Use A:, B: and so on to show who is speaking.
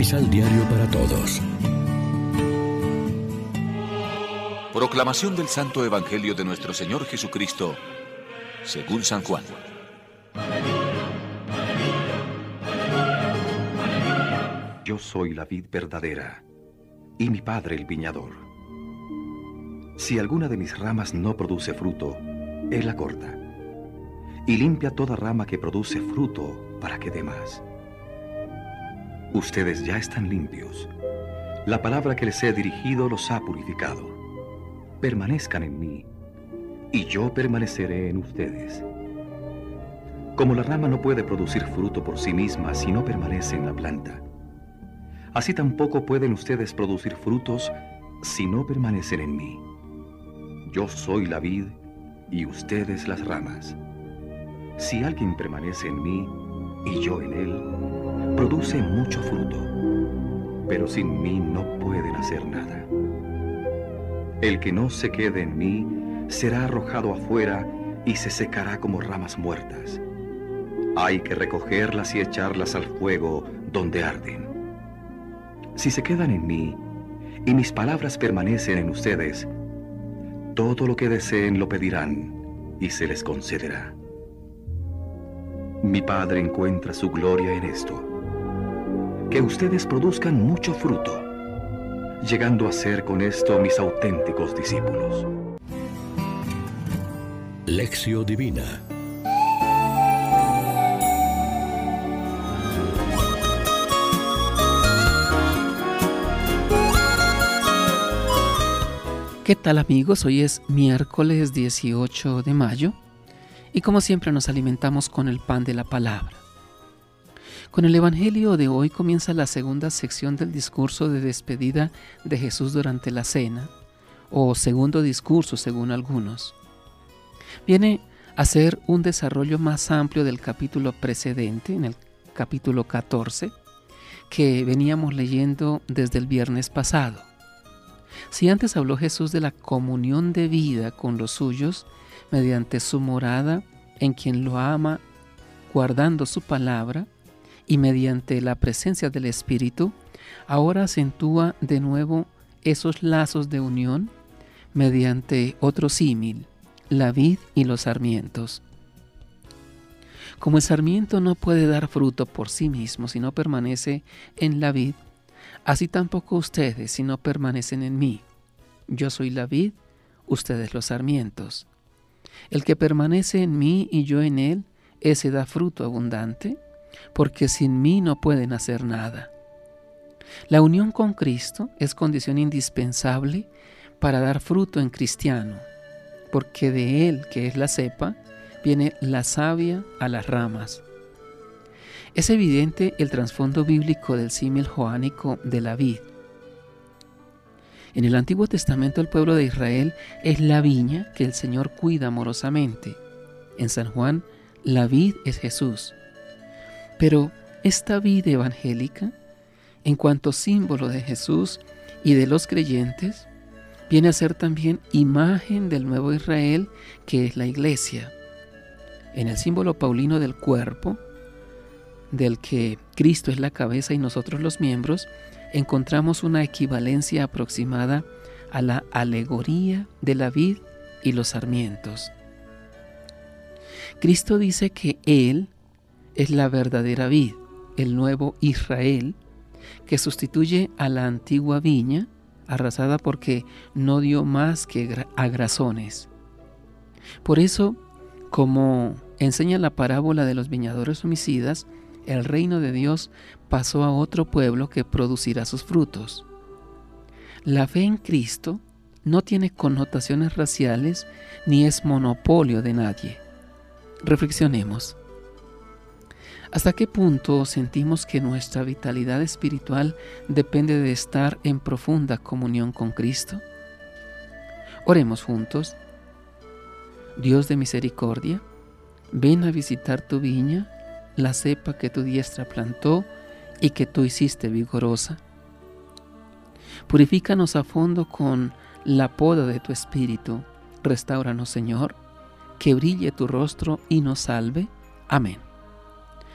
A: Misal Diario para Todos.
B: Proclamación del Santo Evangelio de nuestro Señor Jesucristo, según San Juan.
C: Yo soy la vid verdadera y mi Padre el viñador. Si alguna de mis ramas no produce fruto, Él la corta y limpia toda rama que produce fruto para que dé más. Ustedes ya están limpios. La palabra que les he dirigido los ha purificado. Permanezcan en mí, y yo permaneceré en ustedes. Como la rama no puede producir fruto por sí misma si no permanece en la planta, así tampoco pueden ustedes producir frutos si no permanecen en mí. Yo soy la vid y ustedes las ramas. Si alguien permanece en mí y yo en él, produce mucho fruto, pero sin mí no pueden hacer nada. El que no se quede en mí será arrojado afuera y se secará como ramas muertas. Hay que recogerlas y echarlas al fuego donde arden. Si se quedan en mí y mis palabras permanecen en ustedes, todo lo que deseen lo pedirán y se les concederá. Mi Padre encuentra su gloria en esto, que ustedes produzcan mucho fruto, llegando a ser con esto mis auténticos discípulos.
A: Lección Divina
D: ¿Qué tal amigos? Hoy es miércoles 18 de mayo y como siempre nos alimentamos con el pan de la palabra. Con el Evangelio de hoy comienza la segunda sección del discurso de despedida de Jesús durante la cena, o segundo discurso según algunos. Viene a ser un desarrollo más amplio del capítulo precedente, en el capítulo 14, que veníamos leyendo desde el viernes pasado. Si antes habló Jesús de la comunión de vida con los suyos, mediante su morada en quien lo ama, guardando su palabra, y mediante la presencia del Espíritu, ahora acentúa de nuevo esos lazos de unión mediante otro símil, la vid y los sarmientos. Como el sarmiento no puede dar fruto por sí mismo si no permanece en la vid, así tampoco ustedes si no permanecen en mí. Yo soy la vid, ustedes los sarmientos. El que permanece en mí y yo en él, ese da fruto abundante, porque sin mí no pueden hacer nada. La unión con Cristo es condición indispensable para dar fruto en cristiano, porque de él, que es la cepa, viene la savia a las ramas. Es evidente el trasfondo bíblico del símil joánico de la vid. En el Antiguo Testamento el pueblo de Israel es la viña que el Señor cuida amorosamente. En San Juan, la vid es Jesús. Pero esta vid evangélica, en cuanto símbolo de Jesús y de los creyentes, viene a ser también imagen del nuevo Israel que es la iglesia. En el símbolo paulino del cuerpo, del que Cristo es la cabeza y nosotros los miembros, encontramos una equivalencia aproximada a la alegoría de la vid y los sarmientos. Cristo dice que Él es la verdadera vid, el nuevo Israel, que sustituye a la antigua viña arrasada porque no dio más que agrazones. Por eso, como enseña la parábola de los viñadores homicidas, el reino de Dios pasó a otro pueblo que producirá sus frutos. La fe en Cristo no tiene connotaciones raciales ni es monopolio de nadie. Reflexionemos. ¿Hasta qué punto sentimos que nuestra vitalidad espiritual depende de estar en profunda comunión con Cristo? Oremos juntos. Dios de misericordia, ven a visitar tu viña la cepa que tu diestra plantó y que tú hiciste vigorosa. Purifícanos a fondo con la poda de tu espíritu. Restauranos, Señor, que brille tu rostro y nos salve. Amén.